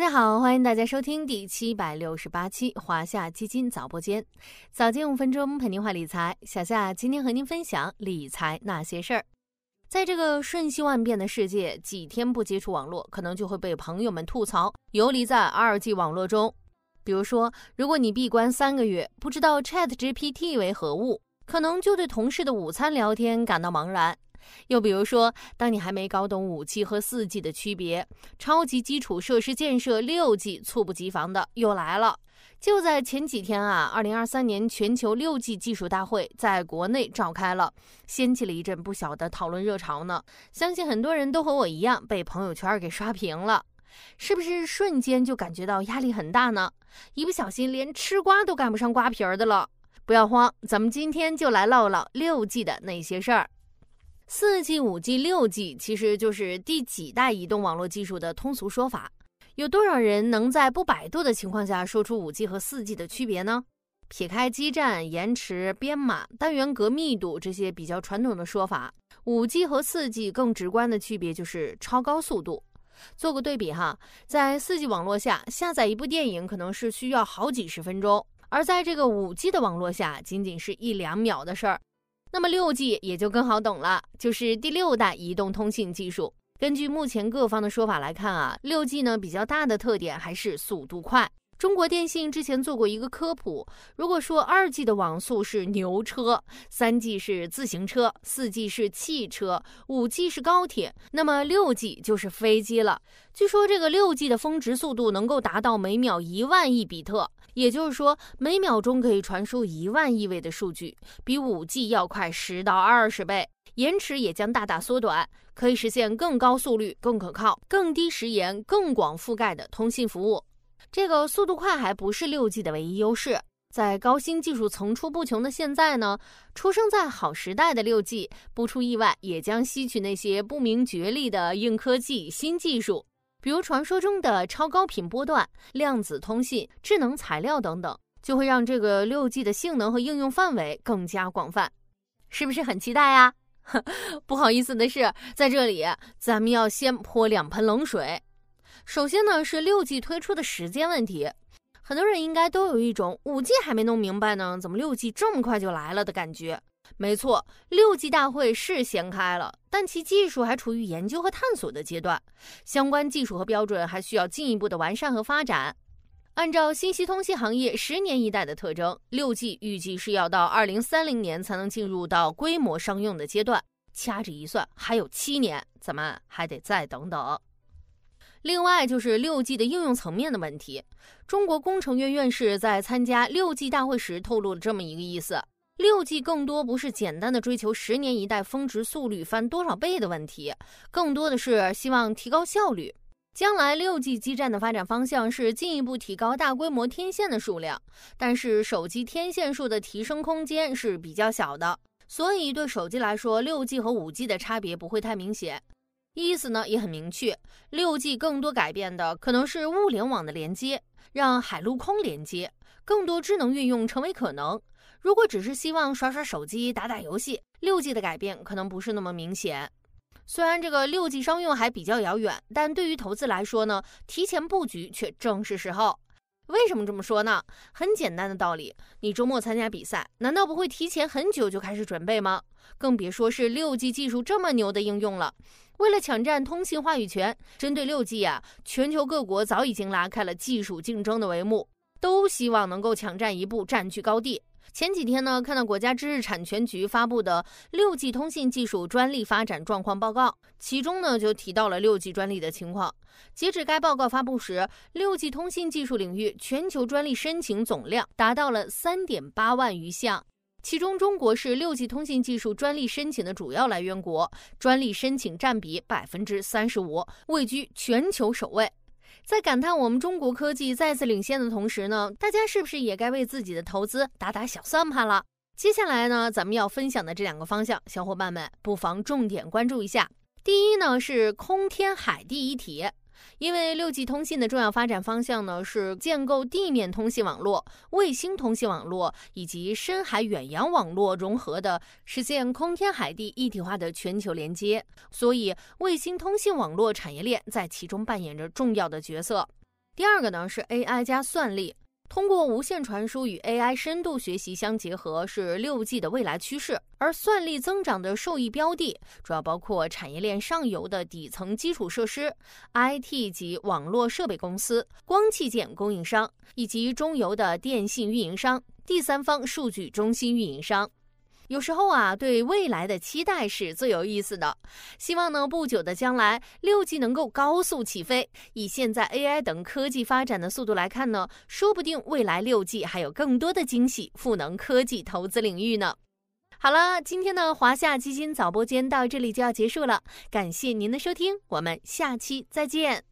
大家好，欢迎大家收听第七百六十八期华夏基金早播间，早间五分钟陪您话理财。小夏今天和您分享理财那些事儿。在这个瞬息万变的世界，几天不接触网络，可能就会被朋友们吐槽游离在二 G 网络中。比如说，如果你闭关三个月，不知道 Chat GPT 为何物，可能就对同事的午餐聊天感到茫然。又比如说，当你还没搞懂五 G 和四 G 的区别，超级基础设施建设六 G 猝不及防的又来了。就在前几天啊，二零二三年全球六 G 技术大会在国内召开了，掀起了一阵不小的讨论热潮呢。相信很多人都和我一样被朋友圈给刷屏了，是不是瞬间就感觉到压力很大呢？一不小心连吃瓜都赶不上瓜皮儿的了。不要慌，咱们今天就来唠唠六 G 的那些事儿。四 G、五 G、六 G 其实就是第几代移动网络技术的通俗说法。有多少人能在不百度的情况下说出五 G 和四 G 的区别呢？撇开基站、延迟、编码、单元格密度这些比较传统的说法，五 G 和四 G 更直观的区别就是超高速度。做个对比哈，在四 G 网络下下载一部电影可能是需要好几十分钟，而在这个五 G 的网络下，仅仅是一两秒的事儿。那么六 G 也就更好懂了，就是第六代移动通信技术。根据目前各方的说法来看啊，六 G 呢比较大的特点还是速度快。中国电信之前做过一个科普，如果说二 G 的网速是牛车，三 G 是自行车，四 G 是汽车，五 G 是高铁，那么六 G 就是飞机了。据说这个六 G 的峰值速度能够达到每秒一万亿比特，也就是说每秒钟可以传输一万亿位的数据，比五 G 要快十到二十倍，延迟也将大大缩短，可以实现更高速率、更可靠、更低时延、更广覆盖的通信服务。这个速度快还不是六 G 的唯一优势，在高新技术层出不穷的现在呢，出生在好时代的六 G 不出意外也将吸取那些不明觉厉的硬科技新技术，比如传说中的超高频波段、量子通信、智能材料等等，就会让这个六 G 的性能和应用范围更加广泛，是不是很期待呀？不好意思的是，在这里咱们要先泼两盆冷水。首先呢，是六 G 推出的时间问题，很多人应该都有一种五 G 还没弄明白呢，怎么六 G 这么快就来了的感觉。没错，六 G 大会是掀开了，但其技术还处于研究和探索的阶段，相关技术和标准还需要进一步的完善和发展。按照信息通信行业十年一代的特征，六 G 预计是要到二零三零年才能进入到规模商用的阶段，掐指一算还有七年，咱们还得再等等。另外就是六 G 的应用层面的问题。中国工程院院士在参加六 G 大会时透露了这么一个意思：六 G 更多不是简单的追求十年一代峰值速率翻多少倍的问题，更多的是希望提高效率。将来六 G 基站的发展方向是进一步提高大规模天线的数量，但是手机天线数的提升空间是比较小的，所以对手机来说，六 G 和五 G 的差别不会太明显。意思呢也很明确，六 G 更多改变的可能是物联网的连接，让海陆空连接，更多智能运用成为可能。如果只是希望耍耍手机、打打游戏，六 G 的改变可能不是那么明显。虽然这个六 G 商用还比较遥远，但对于投资来说呢，提前布局却正是时候。为什么这么说呢？很简单的道理，你周末参加比赛，难道不会提前很久就开始准备吗？更别说是六 G 技术这么牛的应用了。为了抢占通信话语权，针对六 G 啊，全球各国早已经拉开了技术竞争的帷幕，都希望能够抢占一步，占据高地。前几天呢，看到国家知识产权局发布的六 G 通信技术专利发展状况报告，其中呢就提到了六 G 专利的情况。截止该报告发布时，六 G 通信技术领域全球专利申请总量达到了三点八万余项。其中，中国是六 G 通信技术专利申请的主要来源国，专利申请占比百分之三十五，位居全球首位。在感叹我们中国科技再次领先的同时呢，大家是不是也该为自己的投资打打小算盘了？接下来呢，咱们要分享的这两个方向，小伙伴们不妨重点关注一下。第一呢，是空天海地一体。因为六 G 通信的重要发展方向呢，是建构地面通信网络、卫星通信网络以及深海远洋网络融合的，实现空天海地一体化的全球连接。所以，卫星通信网络产业链在其中扮演着重要的角色。第二个呢是 AI 加算力。通过无线传输与 AI 深度学习相结合，是六 G 的未来趋势。而算力增长的受益标的，主要包括产业链上游的底层基础设施、IT 及网络设备公司、光器件供应商，以及中游的电信运营商、第三方数据中心运营商。有时候啊，对未来的期待是最有意思的。希望呢，不久的将来，六 G 能够高速起飞。以现在 AI 等科技发展的速度来看呢，说不定未来六 G 还有更多的惊喜赋能科技投资领域呢。好了，今天的华夏基金早播间到这里就要结束了，感谢您的收听，我们下期再见。